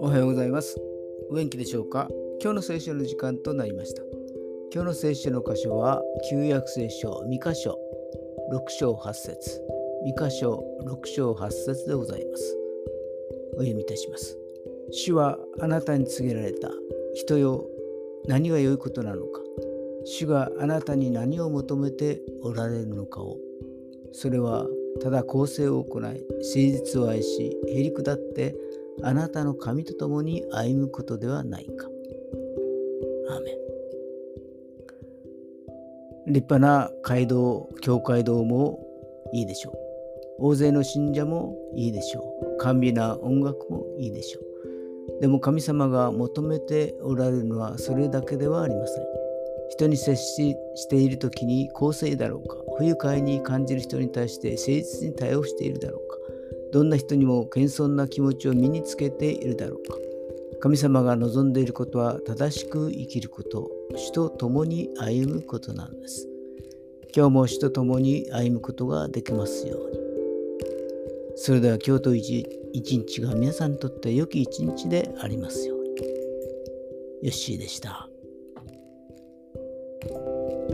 おはようございます。お元気でしょうか？今日の聖書の時間となりました。今日の聖書の箇所は旧約聖書2箇所6章8節。2箇所6章8節でございます。お読みいたします。主はあなたに告げられた。人よ何が良いことなのか。主があなたに何を求めておられるのかをそれはただ公正を行い誠実を愛しへり下ってあなたの神と共に歩むことではないか。アーメン立派な街道、教会堂もいいでしょう。大勢の信者もいいでしょう。甘美な音楽もいいでしょう。でも神様が求めておられるのはそれだけではありません。人に接ししている時に公正だろうか。不愉快に感じる人に対して誠実に対応しているだろうか。どんな人にも謙遜な気持ちを身につけているだろうか。神様が望んでいることは正しく生きること。主と共に歩むことなんです。今日も主と共に歩むことができますように。それでは今日と一日が皆さんにとって良き一日でありますように。ヨッシーでした。Thank you.